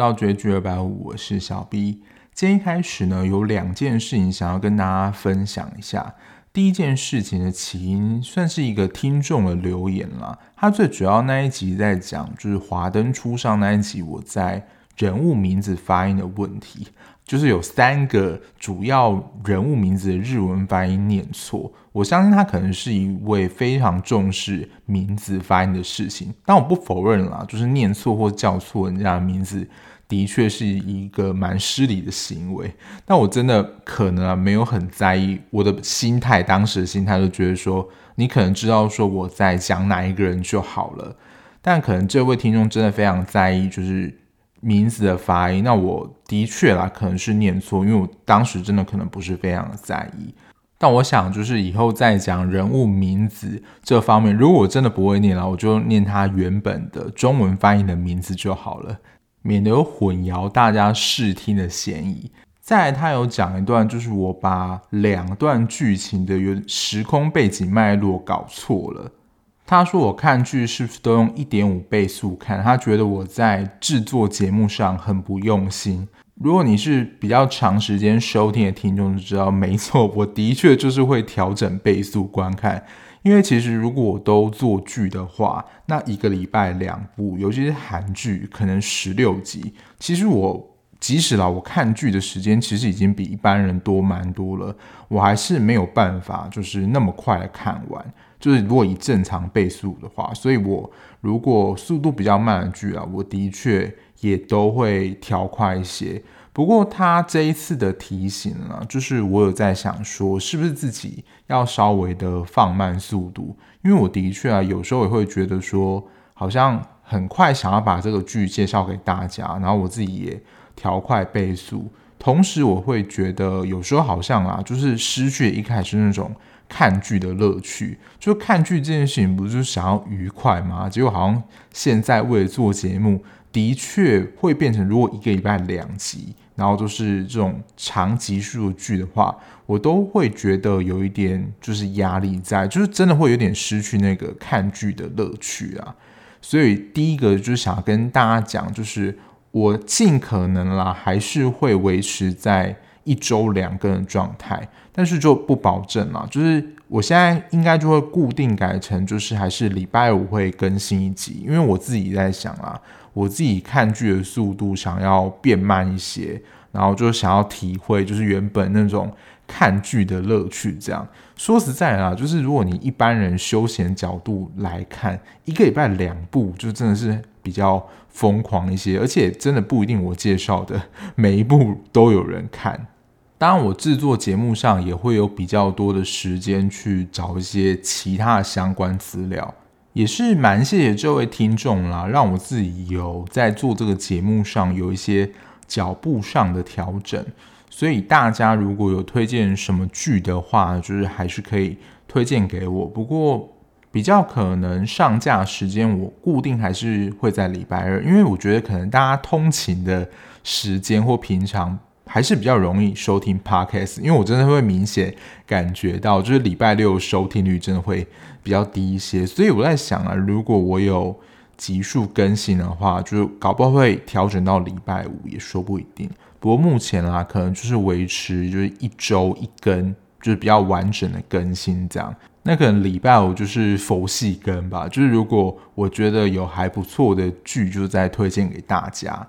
到绝句二百五，我是小 B。今天一开始呢，有两件事情想要跟大家分享一下。第一件事情的起因算是一个听众的留言啦。他最主要那一集在讲，就是华灯初上那一集，我在人物名字发音的问题。就是有三个主要人物名字的日文发音念错，我相信他可能是一位非常重视名字发音的事情，但我不否认啦，就是念错或叫错人家的名字，的确是一个蛮失礼的行为。但我真的可能啊没有很在意，我的心态当时的心态就觉得说，你可能知道说我在讲哪一个人就好了，但可能这位听众真的非常在意，就是。名字的发音，那我的确啦，可能是念错，因为我当时真的可能不是非常的在意。但我想，就是以后再讲人物名字这方面，如果我真的不会念了，我就念他原本的中文翻译的名字就好了，免得有混淆大家视听的嫌疑。再来，他有讲一段，就是我把两段剧情的原时空背景脉络搞错了。他说：“我看剧是不是都用一点五倍速看？他觉得我在制作节目上很不用心。如果你是比较长时间收听的听众，就知道没错，我的确就是会调整倍速观看。因为其实如果我都做剧的话，那一个礼拜两部，尤其是韩剧，可能十六集。其实我即使啦，我看剧的时间其实已经比一般人多蛮多了，我还是没有办法就是那么快的看完。”就是如果以正常倍速的话，所以我如果速度比较慢的剧啊，我的确也都会调快一些。不过他这一次的提醒呢，就是我有在想说，是不是自己要稍微的放慢速度？因为我的确啊，有时候也会觉得说，好像很快想要把这个剧介绍给大家，然后我自己也调快倍速，同时我会觉得有时候好像啊，就是失去一开始那种。看剧的乐趣，就看剧这件事情，不是想要愉快吗？结果好像现在为了做节目，的确会变成，如果一个礼拜两集，然后都是这种长集数的剧的话，我都会觉得有一点就是压力在，就是真的会有点失去那个看剧的乐趣啊。所以第一个就是想要跟大家讲，就是我尽可能啦，还是会维持在。一周两更的状态，但是就不保证了。就是我现在应该就会固定改成，就是还是礼拜五会更新一集，因为我自己在想啊，我自己看剧的速度想要变慢一些，然后就想要体会就是原本那种看剧的乐趣。这样说实在啊，就是如果你一般人休闲角度来看，一个礼拜两部就真的是比较疯狂一些，而且真的不一定我介绍的每一部都有人看。当然，我制作节目上也会有比较多的时间去找一些其他相关资料，也是蛮谢谢这位听众啦，让我自己有在做这个节目上有一些脚步上的调整。所以大家如果有推荐什么剧的话，就是还是可以推荐给我。不过比较可能上架时间我固定还是会在礼拜二，因为我觉得可能大家通勤的时间或平常。还是比较容易收听 Podcast，因为我真的会明显感觉到，就是礼拜六收听率真的会比较低一些。所以我在想啊，如果我有急速更新的话，就是搞不好会调整到礼拜五，也说不一定。不过目前啦，可能就是维持就是一周一更，就是比较完整的更新这样。那可能礼拜五就是佛系更吧，就是如果我觉得有还不错的剧，就再推荐给大家。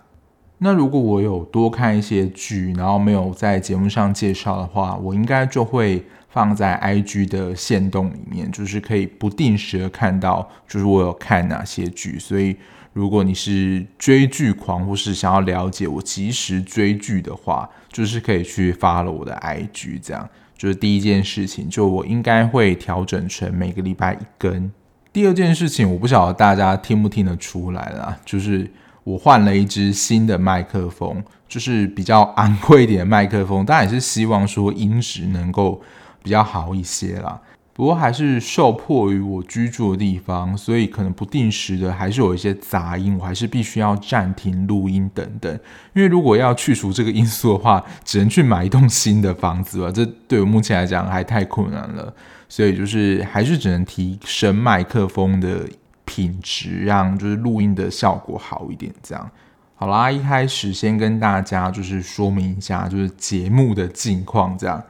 那如果我有多看一些剧，然后没有在节目上介绍的话，我应该就会放在 IG 的限动里面，就是可以不定时的看到，就是我有看哪些剧。所以如果你是追剧狂，或是想要了解我即时追剧的话，就是可以去 follow 我的 IG，这样就是第一件事情。就我应该会调整成每个礼拜一更。第二件事情，我不晓得大家听不听得出来啦，就是。我换了一支新的麦克风，就是比较昂贵一点的麦克风，但也是希望说音质能够比较好一些啦。不过还是受迫于我居住的地方，所以可能不定时的还是有一些杂音，我还是必须要暂停录音等等。因为如果要去除这个因素的话，只能去买一栋新的房子了，这对我目前来讲还太困难了。所以就是还是只能提升麦克风的品质，让就是录音的效果好一点，这样。好啦，一开始先跟大家就是说明一下，就是节目的近况这样。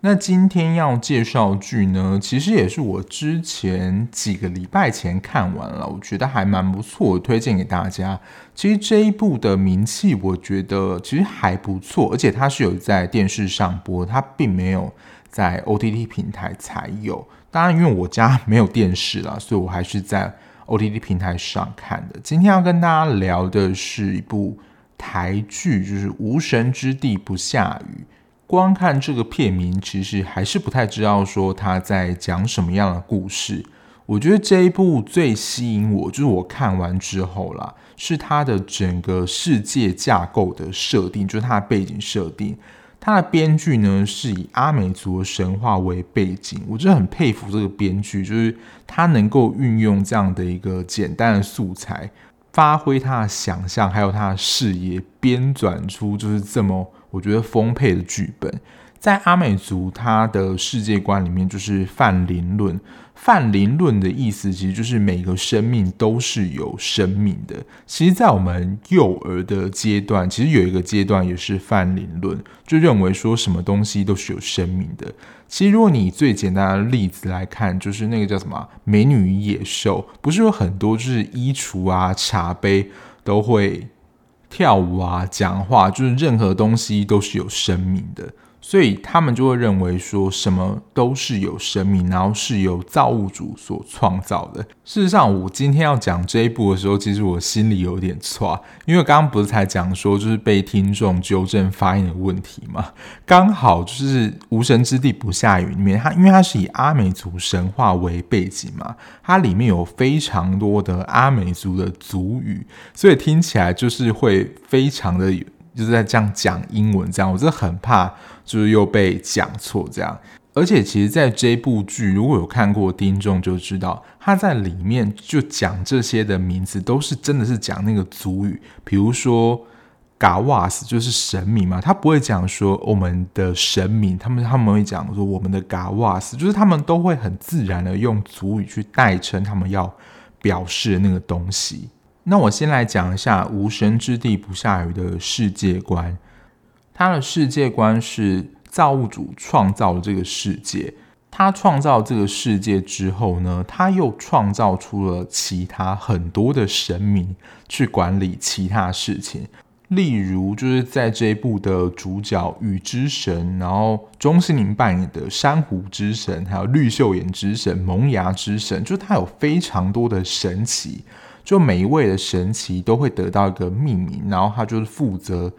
那今天要介绍剧呢，其实也是我之前几个礼拜前看完了，我觉得还蛮不错，推荐给大家。其实这一部的名气，我觉得其实还不错，而且它是有在电视上播，它并没有在 OTT 平台才有。当然，因为我家没有电视啦，所以我还是在。OTT 平台上看的。今天要跟大家聊的是一部台剧，就是《无神之地不下雨》。光看这个片名，其实还是不太知道说他在讲什么样的故事。我觉得这一部最吸引我，就是我看完之后啦，是它的整个世界架构的设定，就是它的背景设定。他的编剧呢，是以阿美族的神话为背景，我真的很佩服这个编剧，就是他能够运用这样的一个简单的素材，发挥他的想象，还有他的视野，编纂出就是这么我觉得丰沛的剧本。在阿美族他的世界观里面，就是泛灵论。泛灵论的意思，其实就是每个生命都是有生命的。其实，在我们幼儿的阶段，其实有一个阶段也是泛灵论，就认为说什么东西都是有生命的。其实，如果你以最简单的例子来看，就是那个叫什么《美女与野兽》，不是有很多就是衣橱啊、茶杯都会跳舞啊、讲话，就是任何东西都是有生命的。所以他们就会认为说什么都是有生命，然后是由造物主所创造的。事实上，我今天要讲这一部的时候，其实我心里有点错，因为刚刚不是才讲说就是被听众纠正发音的问题嘛？刚好就是《无神之地不下雨》里面，它因为它是以阿美族神话为背景嘛，它里面有非常多的阿美族的族语，所以听起来就是会非常的。就是在这样讲英文，这样我真的很怕，就是又被讲错这样。而且，其实，在这部剧，如果有看过听众就知道，他在里面就讲这些的名字，都是真的是讲那个族语。比如说，嘎瓦斯就是神明嘛，他不会讲说我们的神明，他们他们会讲说我们的嘎瓦斯，就是他们都会很自然的用族语去代称他们要表示的那个东西。那我先来讲一下《无神之地不下雨》的世界观。他的世界观是造物主创造了这个世界。他创造这个世界之后呢，他又创造出了其他很多的神明去管理其他事情。例如，就是在这一部的主角雨之神，然后钟欣凌扮演的珊瑚之神，还有绿秀眼之神、萌芽之神，就他有非常多的神奇。就每一位的神奇都会得到一个命名，然后他就是负责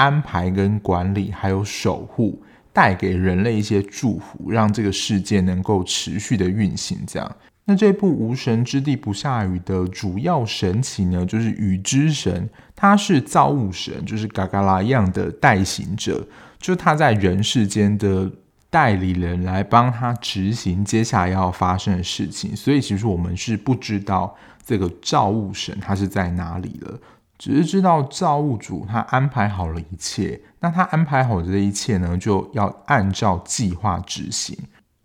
安排跟管理，还有守护，带给人类一些祝福，让这个世界能够持续的运行。这样，那这部《无神之地不下雨》的主要神奇呢，就是雨之神，他是造物神，就是嘎嘎拉一样的代行者，就他在人世间的代理人，来帮他执行接下来要发生的事情。所以，其实我们是不知道。这个造物神他是在哪里了？只是知道造物主他安排好了一切，那他安排好的这一切呢，就要按照计划执行。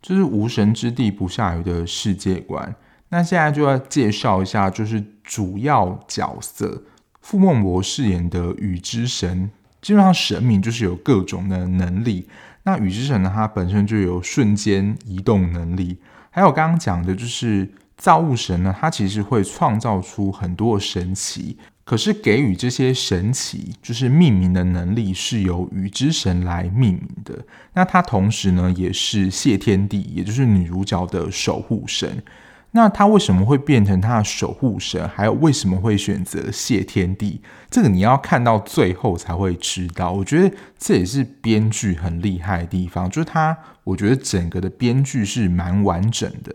这是无神之地不下雨的世界观。那现在就要介绍一下，就是主要角色，傅孟博饰演的雨之神，基本上神明就是有各种的能力。那雨之神呢，他本身就有瞬间移动能力，还有刚刚讲的就是。造物神呢，他其实会创造出很多神奇，可是给予这些神奇就是命名的能力是由鱼之神来命名的。那他同时呢，也是谢天帝，也就是女主角的守护神。那他为什么会变成他的守护神？还有为什么会选择谢天帝？这个你要看到最后才会知道。我觉得这也是编剧很厉害的地方，就是他，我觉得整个的编剧是蛮完整的。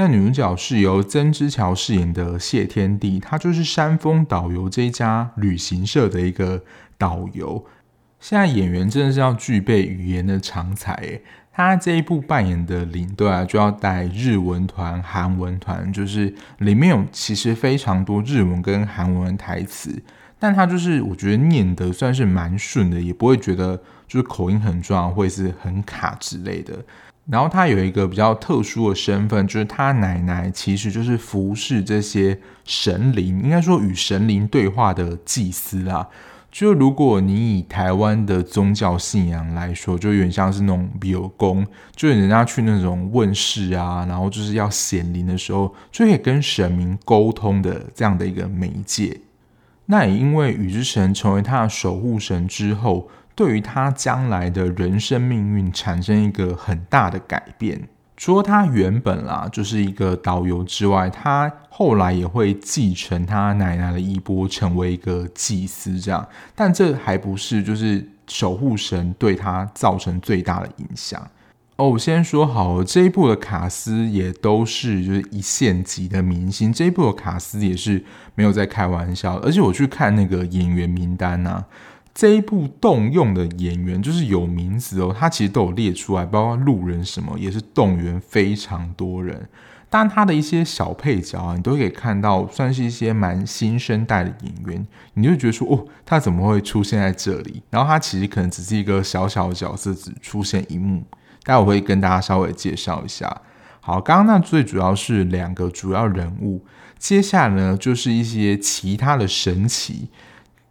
那女主角是由曾之乔饰演的谢天地，她就是山峰导游这一家旅行社的一个导游。现在演员真的是要具备语言的长才诶，他这一部扮演的领队啊，就要带日文团、韩文团，就是里面有其实非常多日文跟韩文台词，但她就是我觉得念得算是蛮顺的，也不会觉得就是口音很重，或是很卡之类的。然后他有一个比较特殊的身份，就是他奶奶其实就是服侍这些神灵，应该说与神灵对话的祭司啦。就如果你以台湾的宗教信仰来说，就有点像是那种庙公，就是人家去那种问事啊，然后就是要显灵的时候，就可以跟神明沟通的这样的一个媒介。那也因为雨之神成为他的守护神之后，对于他将来的人生命运产生一个很大的改变。除了他原本啦就是一个导游之外，他后来也会继承他奶奶的衣钵，成为一个祭司这样。但这还不是就是守护神对他造成最大的影响哦。我先说好，这一部的卡斯也都是就是一线级的明星，这一部的卡斯也是没有在开玩笑，而且我去看那个演员名单呐。这一部动用的演员就是有名字哦，他其实都有列出来，包括路人什么也是动员非常多人。但他的一些小配角啊，你都可以看到，算是一些蛮新生代的演员，你就觉得说，哦，他怎么会出现在这里？然后他其实可能只是一个小小的角色，只出现一幕。待会我会跟大家稍微介绍一下。好，刚刚那最主要是两个主要人物，接下来呢就是一些其他的神奇。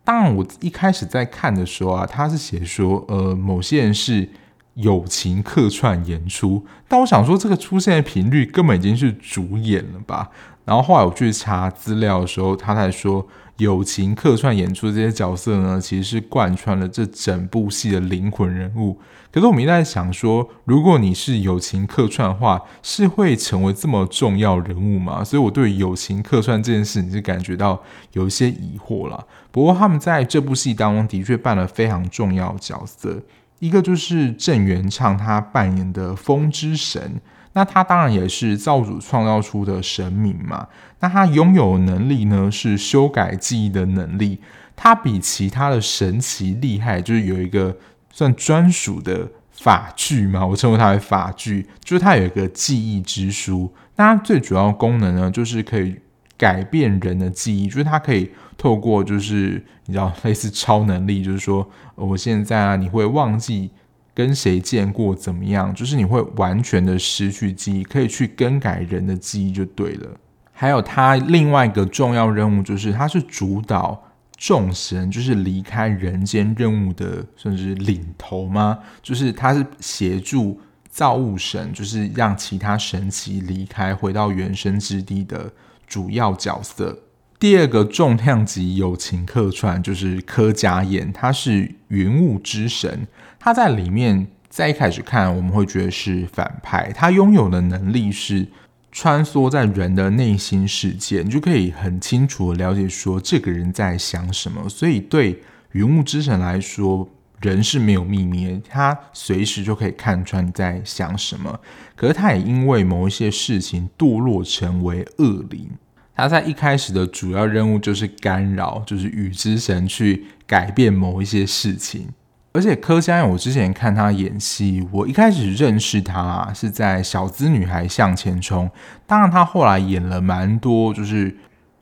当然，我一开始在看的时候啊，他是写说，呃，某些人是友情客串演出，但我想说，这个出现的频率根本已经是主演了吧？然后后来我去查资料的时候，他才说。友情客串演出这些角色呢，其实是贯穿了这整部戏的灵魂人物。可是我们一直在想说，如果你是友情客串的话，是会成为这么重要人物吗？所以我对友情客串这件事，你是感觉到有一些疑惑啦。不过他们在这部戏当中的确扮了非常重要的角色，一个就是郑元畅他扮演的风之神。那他当然也是造主创造出的神明嘛。那他拥有能力呢，是修改记忆的能力。他比其他的神奇厉害，就是有一个算专属的法具嘛，我称为它为法具，就是它有一个记忆之书。那它最主要功能呢，就是可以改变人的记忆，就是它可以透过就是你知道类似超能力，就是说我现在啊，你会忘记。跟谁见过怎么样？就是你会完全的失去记忆，可以去更改人的记忆就对了。还有他另外一个重要任务，就是他是主导众神，就是离开人间任务的，甚至领头吗？就是他是协助造物神，就是让其他神奇离开，回到原生之地的主要角色。第二个重量级友情客串就是柯佳嬿，他是云雾之神。他在里面，在一开始看我们会觉得是反派。他拥有的能力是穿梭在人的内心世界，你就可以很清楚的了解说这个人在想什么。所以对云雾之神来说，人是没有秘密的，他随时就可以看穿你在想什么。可是他也因为某一些事情堕落成为恶灵。他在一开始的主要任务就是干扰，就是雨之神去改变某一些事情。而且柯佳嬿，我之前看她演戏，我一开始认识她，是在《小资女孩向前冲》。当然，她后来演了蛮多就是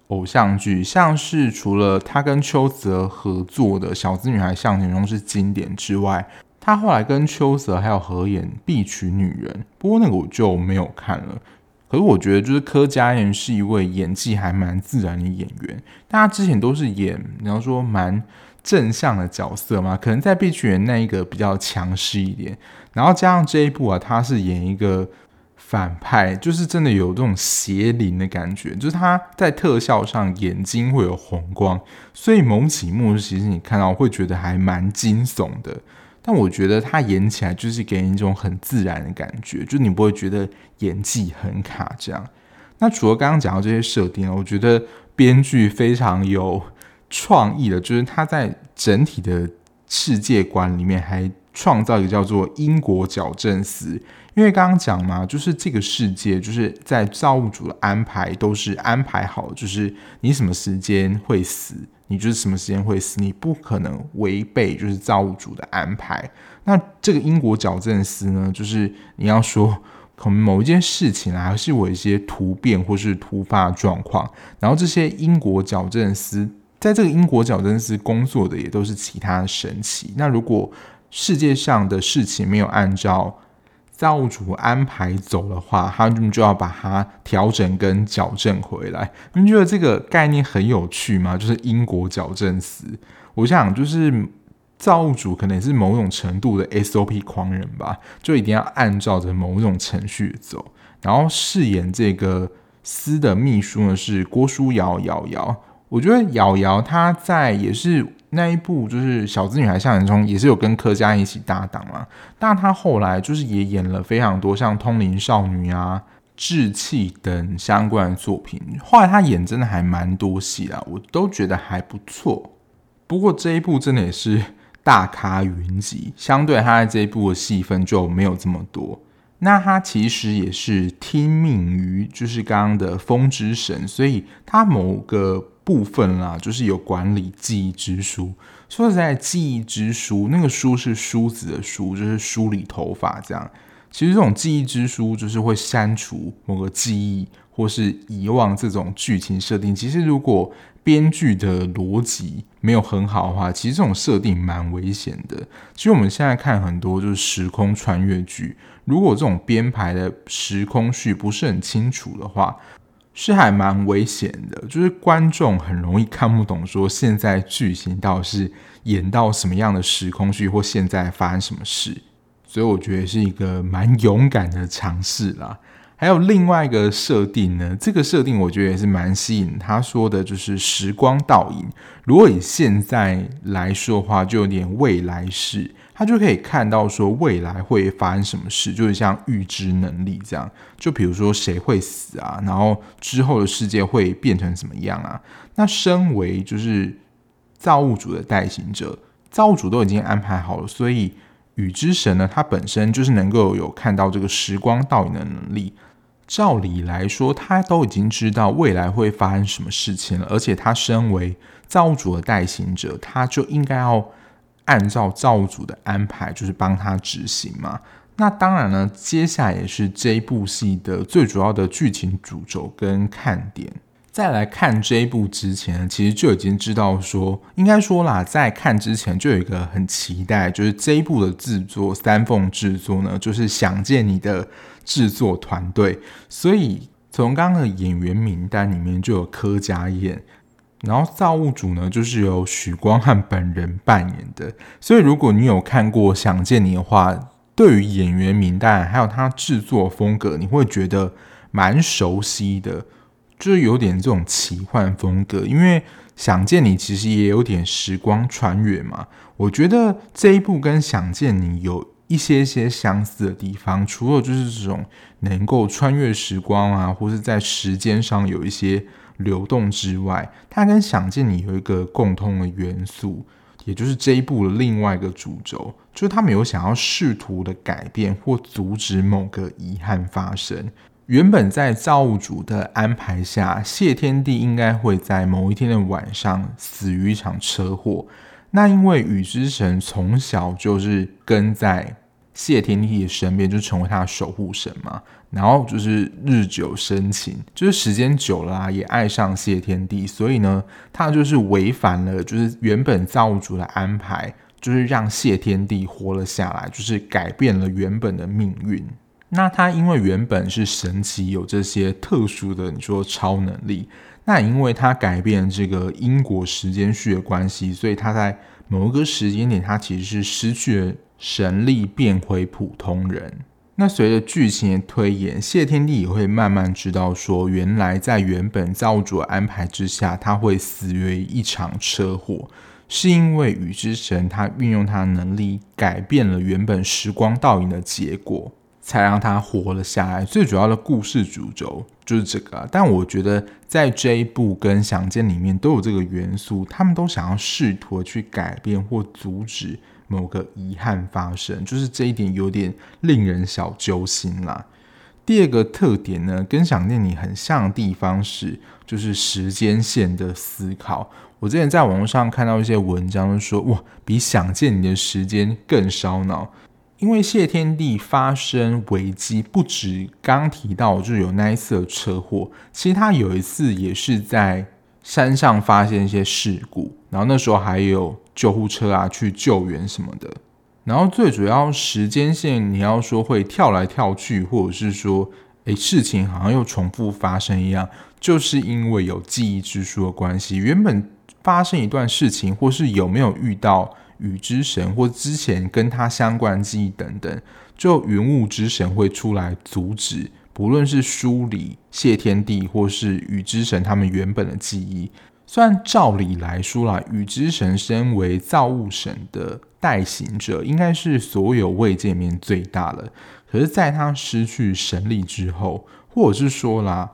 偶像剧，像是除了她跟邱泽合作的《小资女孩向前冲》是经典之外，她后来跟邱泽还有合演《必娶女人》，不过那个我就没有看了。可是我觉得，就是柯佳嬿是一位演技还蛮自然的演员。大家之前都是演，你要说蛮正向的角色嘛，可能在《必娶女人》那一个比较强势一点。然后加上这一部啊，他是演一个反派，就是真的有这种邪灵的感觉，就是他在特效上眼睛会有红光，所以某几幕其实你看到会觉得还蛮惊悚的。但我觉得他演起来就是给人一种很自然的感觉，就你不会觉得演技很卡这样。那除了刚刚讲到这些设定，我觉得编剧非常有创意的，就是他在整体的世界观里面还创造一个叫做因果矫正司。因为刚刚讲嘛，就是这个世界就是在造物主的安排都是安排好，就是你什么时间会死。你就是什么时间会死，你不可能违背就是造物主的安排。那这个因果矫正司呢，就是你要说可能某一件事情啊，还是有一些突变或是突发状况，然后这些因果矫正司在这个英国矫正司工作的也都是其他神奇。那如果世界上的事情没有按照造物主安排走的话，他们就要把它调整跟矫正回来。你觉得这个概念很有趣吗？就是英国矫正师。我想，就是造物主可能也是某种程度的 SOP 狂人吧，就一定要按照着某种程序走。然后饰演这个司的秘书呢是郭书瑶瑶瑶。我觉得瑶瑶她在也是。那一部就是《小资女孩向前冲》，也是有跟柯佳一起搭档嘛。但她后来就是也演了非常多像《通灵少女》啊、《志气》等相关的作品。后来她演真的还蛮多戏啊，我都觉得还不错。不过这一部真的也是大咖云集，相对她在这一部的戏份就没有这么多。那她其实也是听命于就是刚刚的风之神，所以她某个。部分啦，就是有管理记忆之书。说实在，记忆之书那个书是梳子的梳，就是梳理头发这样。其实这种记忆之书就是会删除某个记忆或是遗忘这种剧情设定。其实如果编剧的逻辑没有很好的话，其实这种设定蛮危险的。其实我们现在看很多就是时空穿越剧，如果这种编排的时空序不是很清楚的话。是还蛮危险的，就是观众很容易看不懂，说现在剧情到底是演到什么样的时空去，或现在发生什么事，所以我觉得是一个蛮勇敢的尝试啦。还有另外一个设定呢，这个设定我觉得也是蛮吸引。他说的就是时光倒影，如果以现在来说的话，就有点未来式。他就可以看到说未来会发生什么事，就是像预知能力这样。就比如说谁会死啊，然后之后的世界会变成什么样啊？那身为就是造物主的代行者，造物主都已经安排好了，所以宇之神呢，他本身就是能够有看到这个时光倒影的能力。照理来说，他都已经知道未来会发生什么事情了，而且他身为造物主的代行者，他就应该要。按照造物主的安排，就是帮他执行嘛。那当然呢，接下来也是这一部戏的最主要的剧情主轴跟看点。在来看这一部之前，其实就已经知道说，应该说啦，在看之前就有一个很期待，就是这一部的制作三凤制作呢，就是想见你的制作团队。所以从刚刚的演员名单里面就有柯佳嬿。然后造物主呢，就是由许光汉本人扮演的。所以如果你有看过《想见你》的话，对于演员名单还有他制作风格，你会觉得蛮熟悉的，就是有点这种奇幻风格。因为《想见你》其实也有点时光穿越嘛。我觉得这一部跟《想见你》有一些些相似的地方，除了就是这种能够穿越时光啊，或是在时间上有一些。流动之外，它跟《想见你》有一个共通的元素，也就是这一部的另外一个主轴，就是他们有想要试图的改变或阻止某个遗憾发生。原本在造物主的安排下，谢天帝应该会在某一天的晚上死于一场车祸。那因为雨之神从小就是跟在谢天帝的身边，就成为他的守护神嘛。然后就是日久生情，就是时间久了啊，也爱上谢天帝，所以呢，他就是违反了就是原本造物主的安排，就是让谢天帝活了下来，就是改变了原本的命运。那他因为原本是神奇，有这些特殊的你说超能力，那因为他改变这个因果时间序的关系，所以他在某一个时间点，他其实是失去了神力，变回普通人。那随着剧情的推演，谢天帝也会慢慢知道说，原来在原本造物主的安排之下，他会死于一场车祸，是因为宇之神他运用他的能力改变了原本时光倒影的结果，才让他活了下来。最主要的故事主轴就是这个，但我觉得在这一部跟想见里面都有这个元素，他们都想要试图去改变或阻止。某个遗憾发生，就是这一点有点令人小揪心啦。第二个特点呢，跟想念你很像的地方是，就是时间线的思考。我之前在网络上看到一些文章，说哇，比想见你的时间更烧脑。因为谢天帝发生危机，不止刚提到就有那一次的车祸，其实他有一次也是在山上发现一些事故，然后那时候还有。救护车啊，去救援什么的。然后最主要时间线，你要说会跳来跳去，或者是说，诶，事情好像又重复发生一样，就是因为有记忆之书的关系。原本发生一段事情，或是有没有遇到雨之神，或之前跟他相关的记忆等等，就云雾之神会出来阻止，不论是梳理谢天地或是雨之神他们原本的记忆。虽然照理来说啦，雨之神身为造物神的代行者，应该是所有位阶面最大的。可是，在他失去神力之后，或者是说啦，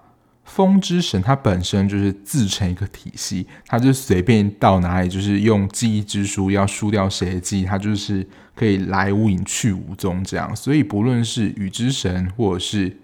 风之神他本身就是自成一个体系，他就随便到哪里，就是用记忆之书要输掉谁的记忆，他就是可以来无影去无踪这样。所以，不论是雨之神或者是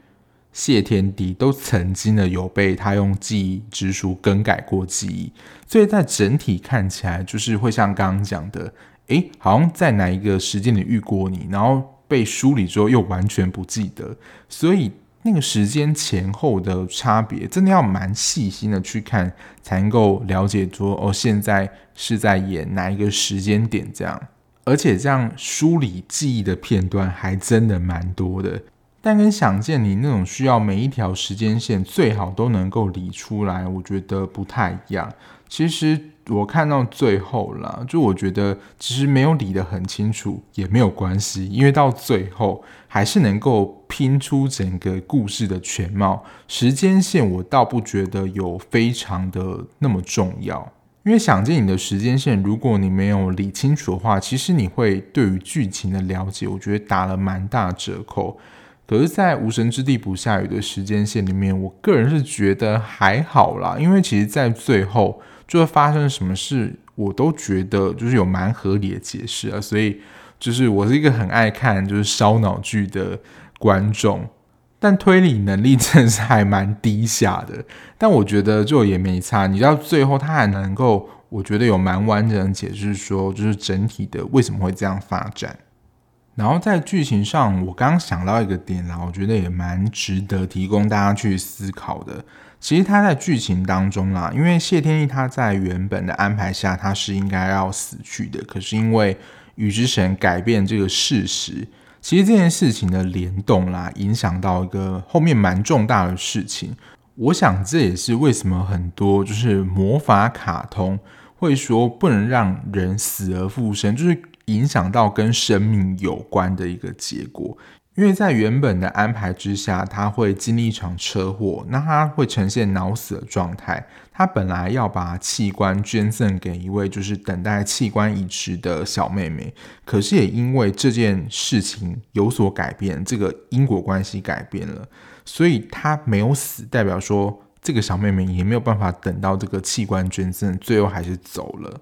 谢天帝都曾经的有被他用记忆之书更改过记忆，所以在整体看起来就是会像刚刚讲的，诶，好像在哪一个时间里遇过你，然后被梳理之后又完全不记得，所以那个时间前后的差别真的要蛮细心的去看，才能够了解说哦，现在是在演哪一个时间点这样，而且这样梳理记忆的片段还真的蛮多的。但跟想见你那种需要每一条时间线最好都能够理出来，我觉得不太一样。其实我看到最后啦，就我觉得其实没有理得很清楚也没有关系，因为到最后还是能够拼出整个故事的全貌。时间线我倒不觉得有非常的那么重要，因为想见你的时间线，如果你没有理清楚的话，其实你会对于剧情的了解，我觉得打了蛮大折扣。可是，在无神之地不下雨的时间线里面，我个人是觉得还好啦，因为其实，在最后就会发生什么事，我都觉得就是有蛮合理的解释啊。所以，就是我是一个很爱看就是烧脑剧的观众，但推理能力 真的是还蛮低下的。但我觉得就也没差，你到最后他还能够，我觉得有蛮完整的解释，说就是整体的为什么会这样发展。然后在剧情上，我刚想到一个点啦，我觉得也蛮值得提供大家去思考的。其实他在剧情当中啦，因为谢天意他在原本的安排下，他是应该要死去的，可是因为雨之神改变这个事实，其实这件事情的联动啦，影响到一个后面蛮重大的事情。我想这也是为什么很多就是魔法卡通会说不能让人死而复生，就是。影响到跟生命有关的一个结果，因为在原本的安排之下，他会经历一场车祸，那他会呈现脑死的状态。他本来要把器官捐赠给一位就是等待器官移植的小妹妹，可是也因为这件事情有所改变，这个因果关系改变了，所以他没有死，代表说这个小妹妹也没有办法等到这个器官捐赠，最后还是走了。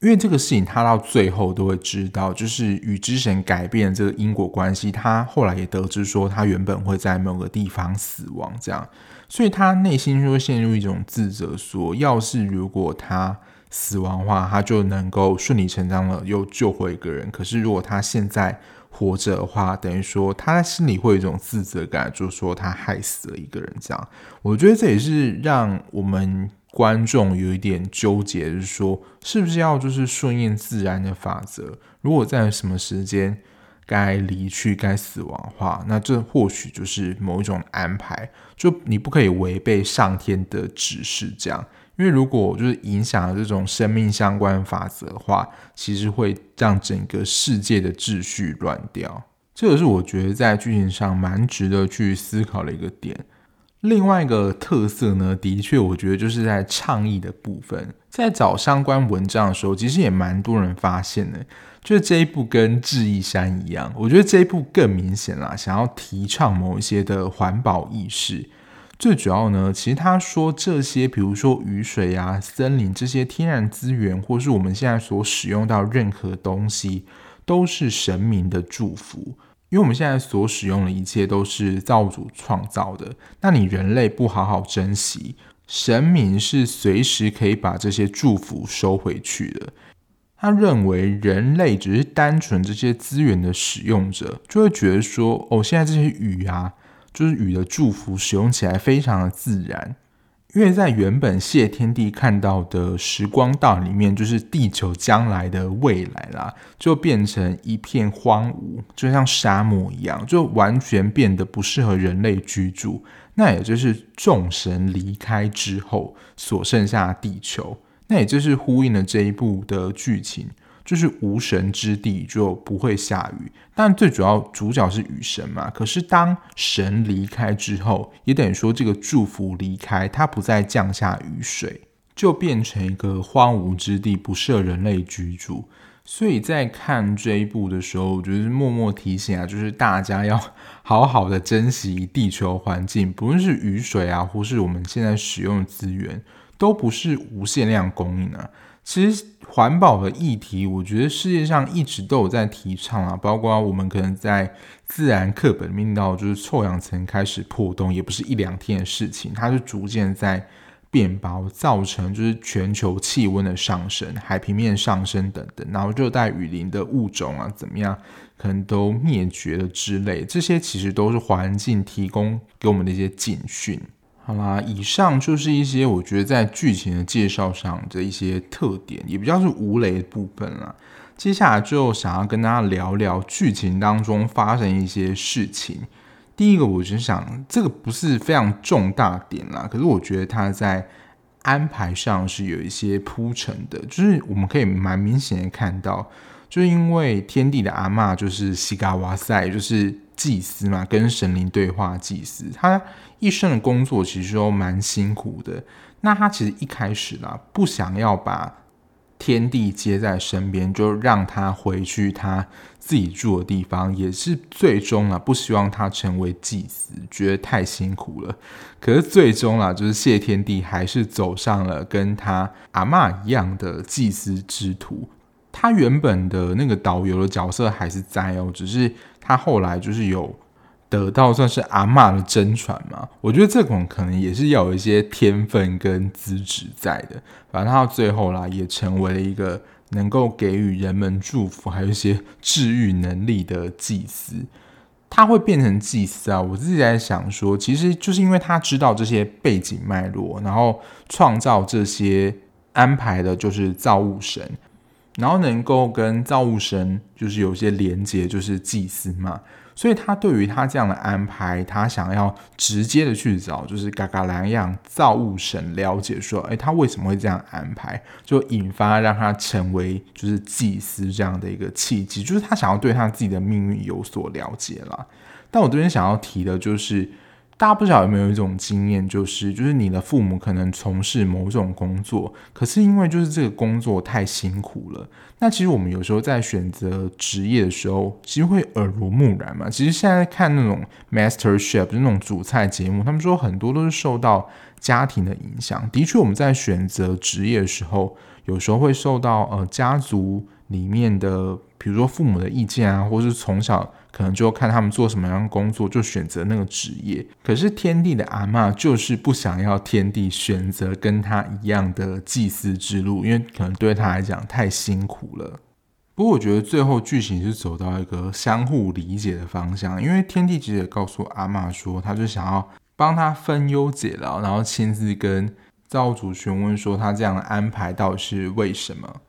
因为这个事情，他到最后都会知道，就是与之神改变这个因果关系。他后来也得知说，他原本会在某个地方死亡，这样，所以他内心就会陷入一种自责，说，要是如果他死亡的话，他就能够顺理成章的又救回一个人。可是如果他现在活着的话，等于说他在心里会有一种自责感，就是说他害死了一个人，这样。我觉得这也是让我们。观众有一点纠结，就是说，是不是要就是顺应自然的法则？如果在什么时间该离去、该死亡的话，那这或许就是某一种安排。就你不可以违背上天的指示，这样。因为如果就是影响了这种生命相关法则的话，其实会让整个世界的秩序乱掉。这个是我觉得在剧情上蛮值得去思考的一个点。另外一个特色呢，的确，我觉得就是在倡议的部分，在找相关文章的时候，其实也蛮多人发现的，就是这一部跟《智异山》一样，我觉得这一部更明显啦，想要提倡某一些的环保意识。最主要呢，其实他说这些，比如说雨水啊、森林这些天然资源，或是我们现在所使用到任何东西，都是神明的祝福。因为我们现在所使用的一切都是造物主创造的，那你人类不好好珍惜，神明是随时可以把这些祝福收回去的。他认为人类只是单纯这些资源的使用者，就会觉得说，哦，现在这些雨啊，就是雨的祝福，使用起来非常的自然。因为在原本谢天地看到的时光道里面，就是地球将来的未来啦，就变成一片荒芜，就像沙漠一样，就完全变得不适合人类居住。那也就是众神离开之后所剩下的地球，那也就是呼应了这一部的剧情。就是无神之地就不会下雨，但最主要主角是雨神嘛。可是当神离开之后，也等于说这个祝福离开，它不再降下雨水，就变成一个荒芜之地，不适合人类居住。所以在看这一部的时候，我觉得是默默提醒啊，就是大家要好好的珍惜地球环境，不论是雨水啊，或是我们现在使用的资源，都不是无限量供应啊。其实环保的议题，我觉得世界上一直都有在提倡啊，包括我们可能在自然课本里到，就是臭氧层开始破洞，也不是一两天的事情，它是逐渐在变薄，造成就是全球气温的上升、海平面上升等等，然后热带雨林的物种啊怎么样，可能都灭绝了之类，这些其实都是环境提供给我们的一些警讯。好啦，以上就是一些我觉得在剧情的介绍上的一些特点，也比较是无雷的部分啦。接下来就想要跟大家聊聊剧情当中发生一些事情。第一个，我就想这个不是非常重大点啦，可是我觉得它在安排上是有一些铺陈的，就是我们可以蛮明显的看到，就是因为天地的阿嬷就是西嘎哇塞，就是祭司嘛，跟神灵对话祭司，他。一生的工作其实都蛮辛苦的。那他其实一开始啦，不想要把天地接在身边，就让他回去他自己住的地方，也是最终啊，不希望他成为祭司，觉得太辛苦了。可是最终啦，就是谢天地还是走上了跟他阿嬷一样的祭司之途。他原本的那个导游的角色还是在哦，只是他后来就是有。得到算是阿嬷的真传嘛？我觉得这种可能也是要有一些天分跟资质在的。反正他到最后啦，也成为了一个能够给予人们祝福，还有一些治愈能力的祭司。他会变成祭司啊！我自己在想说，其实就是因为他知道这些背景脉络，然后创造这些安排的就是造物神，然后能够跟造物神就是有些连接，就是祭司嘛。所以他对于他这样的安排，他想要直接的去找，就是嘎嘎两样造物神了解，说，哎，他为什么会这样安排，就引发让他成为就是祭司这样的一个契机，就是他想要对他自己的命运有所了解了。但我这边想要提的就是。大家不知道有没有一种经验，就是就是你的父母可能从事某种工作，可是因为就是这个工作太辛苦了。那其实我们有时候在选择职业的时候，其实会耳濡目染嘛。其实现在看那种 Master Chef 那种主菜节目，他们说很多都是受到家庭的影响。的确，我们在选择职业的时候，有时候会受到呃家族里面的，比如说父母的意见啊，或是从小。可能就看他们做什么样的工作，就选择那个职业。可是天帝的阿嬷就是不想要天帝选择跟他一样的祭司之路，因为可能对他来讲太辛苦了。不过我觉得最后剧情是走到一个相互理解的方向，因为天帝其实也告诉阿嬷说，他就想要帮他分忧解劳，然后亲自跟造物主询问说，他这样的安排到底是为什么。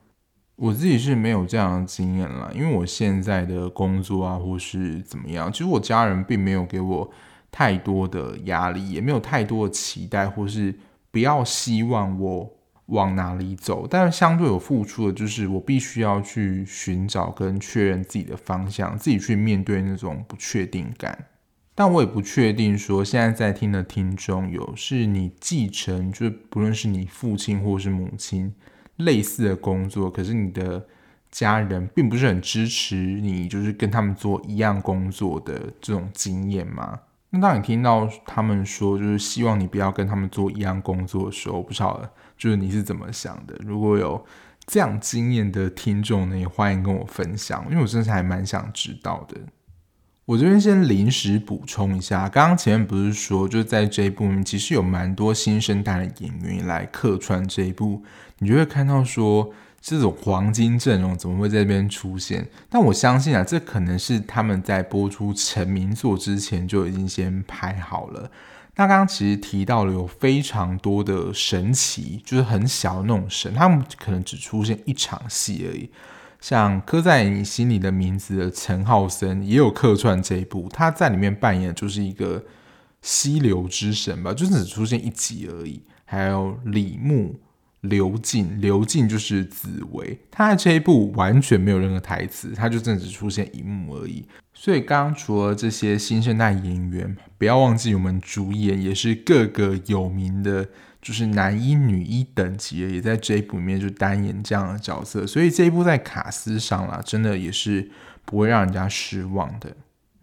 我自己是没有这样的经验啦，因为我现在的工作啊，或是怎么样，其实我家人并没有给我太多的压力，也没有太多的期待，或是不要希望我往哪里走。但是相对有付出的，就是我必须要去寻找跟确认自己的方向，自己去面对那种不确定感。但我也不确定说，现在在听的听众有是你继承，就是不论是你父亲或是母亲。类似的工作，可是你的家人并不是很支持你，就是跟他们做一样工作的这种经验吗？那当你听到他们说，就是希望你不要跟他们做一样工作的时候，我不晓得就是你是怎么想的？如果有这样经验的听众呢，也欢迎跟我分享，因为我真的还蛮想知道的。我这边先临时补充一下，刚刚前面不是说，就在这一部，其实有蛮多新生代的演员来客串这一部，你就会看到说，这种黄金阵容怎么会在这边出现？但我相信啊，这可能是他们在播出成名作之前就已经先拍好了。那刚刚其实提到了有非常多的神奇，就是很小的那种神，他们可能只出现一场戏而已。像刻在你心里的名字的陈浩森也有客串这一部，他在里面扮演的就是一个溪流之神吧，就只出现一集而已。还有李牧、刘进，刘进就是紫薇，他在这一部完全没有任何台词，他就真的只出现一幕而已。所以刚刚除了这些新生代演员，不要忘记我们主演也是各个有名的。就是男一、女一等级的，也在这一部里面就担演这样的角色，所以这一部在卡司上啦，真的也是不会让人家失望的。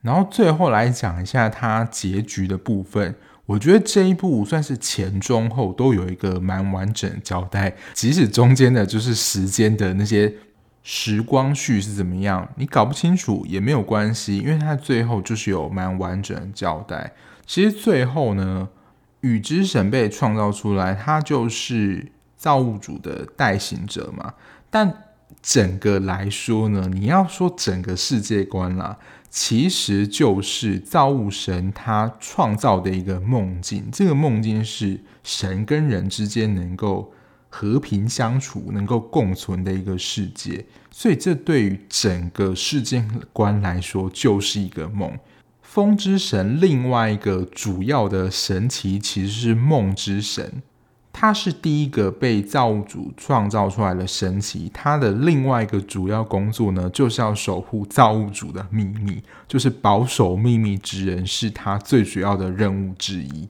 然后最后来讲一下它结局的部分，我觉得这一部算是前中后都有一个蛮完整的交代，即使中间的就是时间的那些时光序是怎么样，你搞不清楚也没有关系，因为它最后就是有蛮完整的交代。其实最后呢。宇之神被创造出来，他就是造物主的代行者嘛。但整个来说呢，你要说整个世界观啦，其实就是造物神他创造的一个梦境。这个梦境是神跟人之间能够和平相处、能够共存的一个世界。所以，这对于整个世界观来说，就是一个梦。风之神另外一个主要的神奇其实是梦之神，他是第一个被造物主创造出来的神奇。他的另外一个主要工作呢，就是要守护造物主的秘密，就是保守秘密之人是他最主要的任务之一。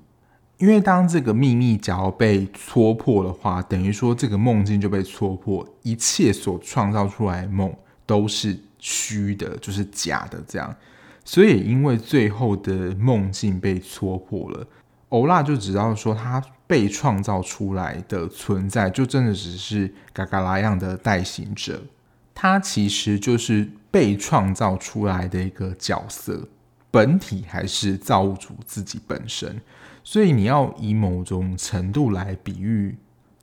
因为当这个秘密只要被戳破的话，等于说这个梦境就被戳破，一切所创造出来的梦都是虚的，就是假的，这样。所以，因为最后的梦境被戳破了，欧拉就知道说，他被创造出来的存在，就真的只是嘎嘎拉样的代行者。他其实就是被创造出来的一个角色，本体还是造物主自己本身。所以，你要以某种程度来比喻，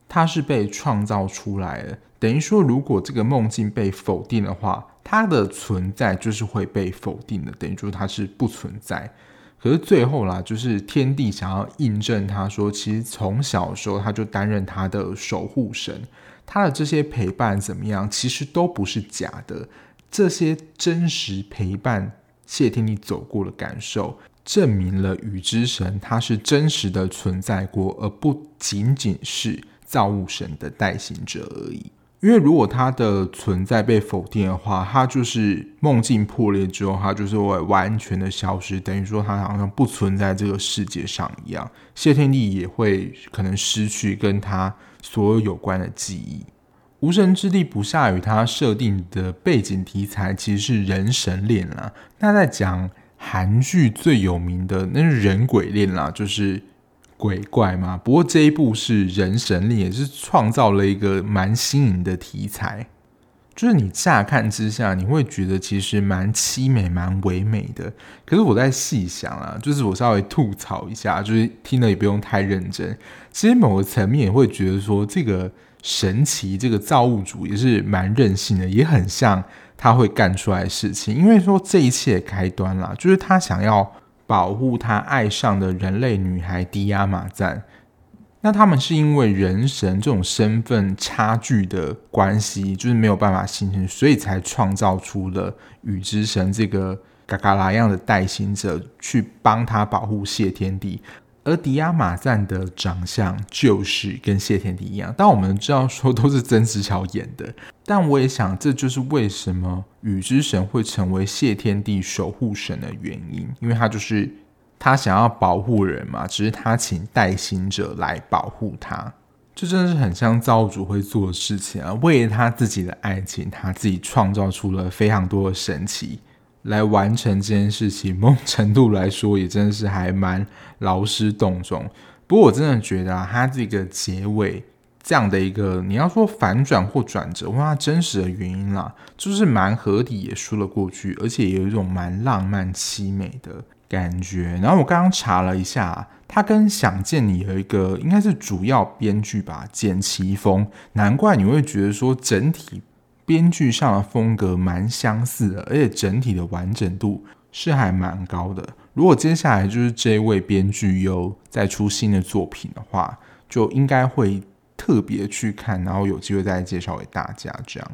他是被创造出来的。等于说，如果这个梦境被否定的话，它的存在就是会被否定的，等于说它是不存在。可是最后啦，就是天帝想要印证他说，其实从小时候他就担任他的守护神，他的这些陪伴怎么样，其实都不是假的。这些真实陪伴谢天帝走过的感受，证明了雨之神他是真实的存在过，而不仅仅是造物神的代行者而已。因为如果他的存在被否定的话，他就是梦境破裂之后，他就是会完全的消失，等于说他好像不存在这个世界上一样。谢天地也会可能失去跟他所有有关的记忆。无神之地不下雨，他设定的背景题材其实是人神恋啦。那在讲韩剧最有名的那是人鬼恋啦，就是。鬼怪吗，不过这一部是人神恋，也是创造了一个蛮新颖的题材。就是你乍看之下，你会觉得其实蛮凄美、蛮唯美的。可是我在细想啊，就是我稍微吐槽一下，就是听了也不用太认真。其实某个层面也会觉得说，这个神奇、这个造物主也是蛮任性的，也很像他会干出来的事情。因为说这一切开端啦，就是他想要。保护他爱上的人类女孩迪亚马赞，那他们是因为人神这种身份差距的关系，就是没有办法形成，所以才创造出了雨之神这个嘎嘎拉样的代行者，去帮他保护谢天帝。而迪亚马赞的长相就是跟谢天地一样，但我们知道说都是曾之乔演的。但我也想，这就是为什么宇之神会成为谢天帝守护神的原因，因为他就是他想要保护人嘛，只是他请代行者来保护他。这真的是很像造物主会做的事情啊！为了他自己的爱情，他自己创造出了非常多的神奇。来完成这件事情，某种程度来说，也真的是还蛮劳师动众。不过，我真的觉得啊，它这个结尾这样的一个，你要说反转或转折，或它真实的原因啦，就是蛮合理，也说了过去，而且有一种蛮浪漫凄美的感觉。然后我刚刚查了一下，它跟《想见你》有一个应该是主要编剧吧，简奇峰，难怪你会觉得说整体。编剧上的风格蛮相似的，而且整体的完整度是还蛮高的。如果接下来就是这位编剧又再出新的作品的话，就应该会特别去看，然后有机会再介绍给大家。这样，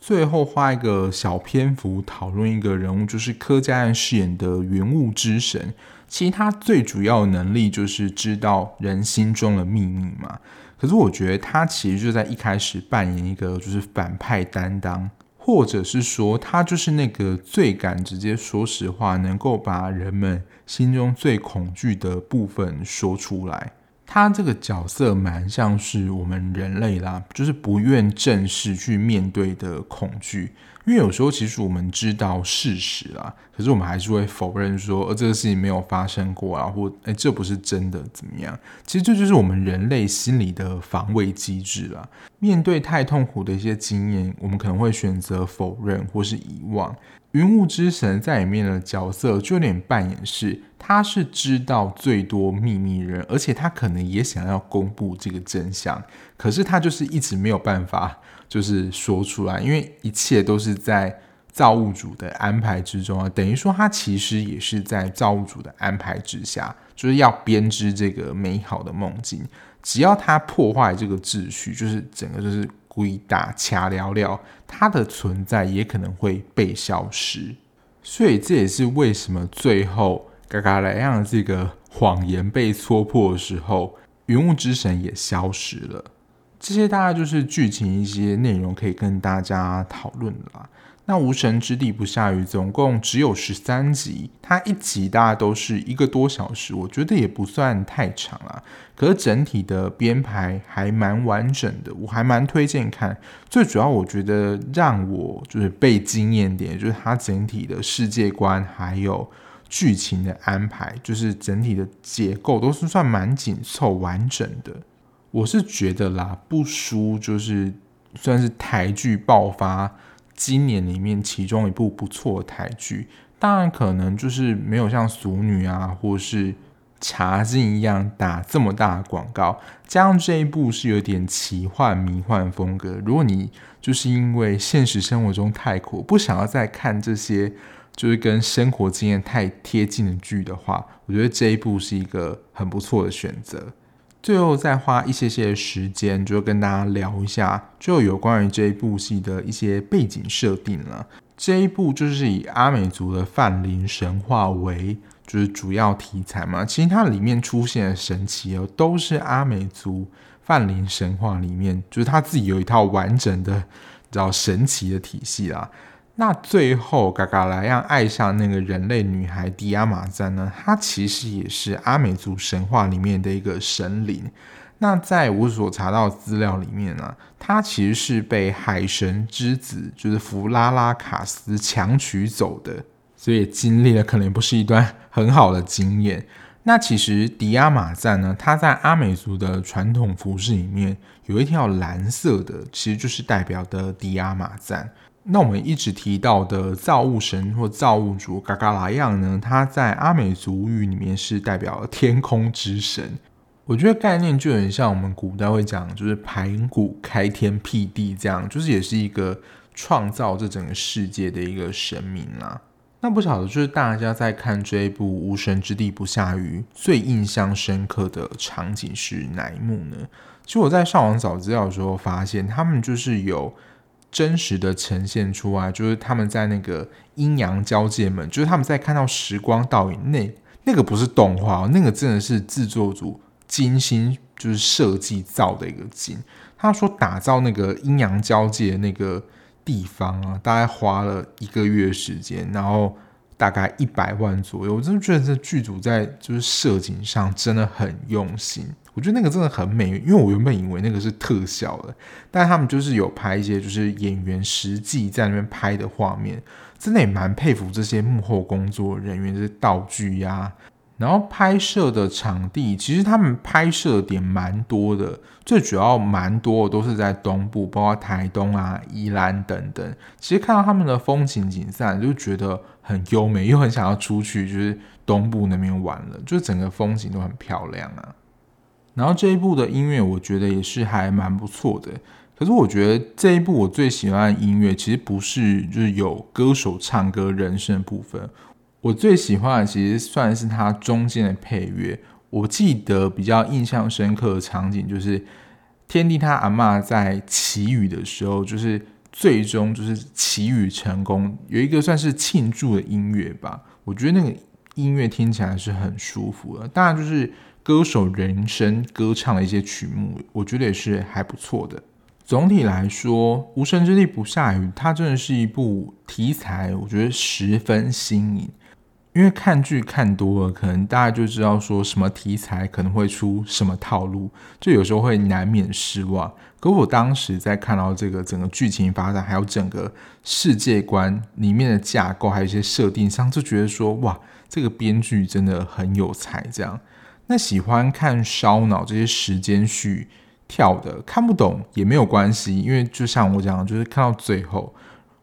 最后花一个小篇幅讨论一个人物，就是柯佳嬿饰演的云雾之神。其实他最主要的能力就是知道人心中的秘密嘛。可是我觉得他其实就在一开始扮演一个就是反派担当。或者是说，他就是那个最敢直接说实话，能够把人们心中最恐惧的部分说出来。他这个角色蛮像是我们人类啦，就是不愿正视去面对的恐惧。因为有时候其实我们知道事实啦，可是我们还是会否认说，呃，这个事情没有发生过啊，或诶，这不是真的，怎么样？其实这就是我们人类心理的防卫机制啦。面对太痛苦的一些经验，我们可能会选择否认或是遗忘。云雾之神在里面的角色就有点扮演是，他是知道最多秘密人，而且他可能也想要公布这个真相，可是他就是一直没有办法。就是说出来，因为一切都是在造物主的安排之中啊，等于说他其实也是在造物主的安排之下，就是要编织这个美好的梦境。只要他破坏这个秩序，就是整个就是打掐聊聊，他的存在也可能会被消失。所以这也是为什么最后嘎嘎莱样这个谎言被戳破的时候，云雾之神也消失了。这些大概就是剧情一些内容可以跟大家讨论的啦。那《无神之地不下雨》总共只有十三集，它一集大概都是一个多小时，我觉得也不算太长啦。可是整体的编排还蛮完整的，我还蛮推荐看。最主要我觉得让我就是被惊艳点，就是它整体的世界观还有剧情的安排，就是整体的结构都是算蛮紧凑完整的。我是觉得啦，不输就是算是台剧爆发今年里面其中一部不错的台剧，当然可能就是没有像《俗女》啊或是《茶金》一样打这么大的广告，加上这一部是有点奇幻迷幻风格。如果你就是因为现实生活中太苦，不想要再看这些就是跟生活经验太贴近的剧的话，我觉得这一部是一个很不错的选择。最后再花一些些时间，就跟大家聊一下，就有关于这一部戏的一些背景设定了。这一部就是以阿美族的泛灵神话为就是主要题材嘛，其实它里面出现的神奇哦，都是阿美族泛灵神话里面，就是他自己有一套完整的叫神奇的体系啦。那最后，嘎嘎莱样爱上那个人类女孩迪亚玛赞呢？她其实也是阿美族神话里面的一个神灵。那在我所查到资料里面呢，她其实是被海神之子，就是弗拉拉卡斯强取走的，所以经历了可能不是一段很好的经验。那其实迪亚玛赞呢，她在阿美族的传统服饰里面有一条蓝色的，其实就是代表的迪亚玛赞。那我们一直提到的造物神或造物主嘎嘎拉样呢，他在阿美族语里面是代表天空之神。我觉得概念就很像我们古代会讲，就是盘古开天辟地这样，就是也是一个创造这整个世界的一个神明啦。那不晓得就是大家在看这一部《无神之地不下雨》最印象深刻的场景是哪一幕呢？其实我在上网找资料的时候发现，他们就是有。真实的呈现出来，就是他们在那个阴阳交界门，就是他们在看到时光倒影，那那个不是动画哦，那个真的是制作组精心就是设计造的一个景。他说打造那个阴阳交界那个地方啊，大概花了一个月时间，然后大概一百万左右。我真的觉得这剧组在就是设景上真的很用心。我觉得那个真的很美，因为我原本以为那个是特效的，但他们就是有拍一些就是演员实际在那边拍的画面，真的也蛮佩服这些幕后工作人员，这些道具呀、然后拍摄的场地，其实他们拍摄点蛮多的，最主要蛮多的都是在东部，包括台东啊、宜兰等等。其实看到他们的风景景色，就觉得很优美，又很想要出去，就是东部那边玩了，就整个风景都很漂亮啊。然后这一部的音乐，我觉得也是还蛮不错的。可是我觉得这一部我最喜欢的音乐，其实不是就是有歌手唱歌人声部分。我最喜欢的其实算是它中间的配乐。我记得比较印象深刻的场景就是天帝他阿嬷在祈雨的时候，就是最终就是祈雨成功，有一个算是庆祝的音乐吧。我觉得那个音乐听起来是很舒服的。当然，就是歌手人声歌唱的一些曲目，我觉得也是还不错的。总体来说，《无神之地不下雨》它真的是一部题材，我觉得十分新颖。因为看剧看多了，可能大家就知道说什么题材可能会出什么套路，就有时候会难免失望。可我当时在看到这个整个剧情发展，还有整个世界观里面的架构，还有一些设定上，就觉得说哇，这个编剧真的很有才。这样，那喜欢看烧脑这些时间序跳的，看不懂也没有关系，因为就像我讲，就是看到最后。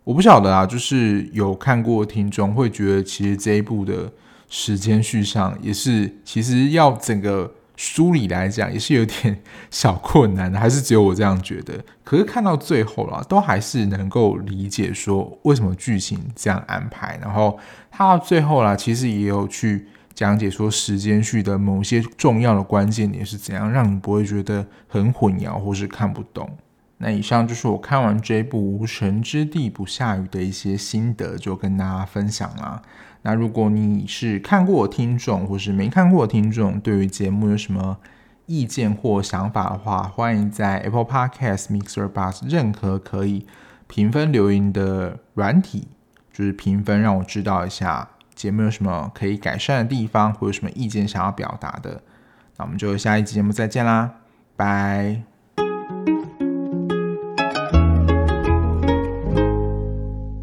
我不晓得啊，就是有看过听众会觉得，其实这一部的时间序上也是，其实要整个梳理来讲，也是有点小困难的，还是只有我这样觉得？可是看到最后了，都还是能够理解说为什么剧情这样安排。然后他到最后啦，其实也有去讲解说时间序的某些重要的关键点是怎样，让你不会觉得很混淆或是看不懂。那以上就是我看完这部《无神之地不下雨》的一些心得，就跟大家分享啦。那如果你是看过的听众，或是没看过的听众，对于节目有什么意见或想法的话，欢迎在 Apple Podcast、Mixer、Bus 任何可以评分留言的软体，就是评分，让我知道一下节目有什么可以改善的地方，或有什么意见想要表达的。那我们就下一集节目再见啦，拜。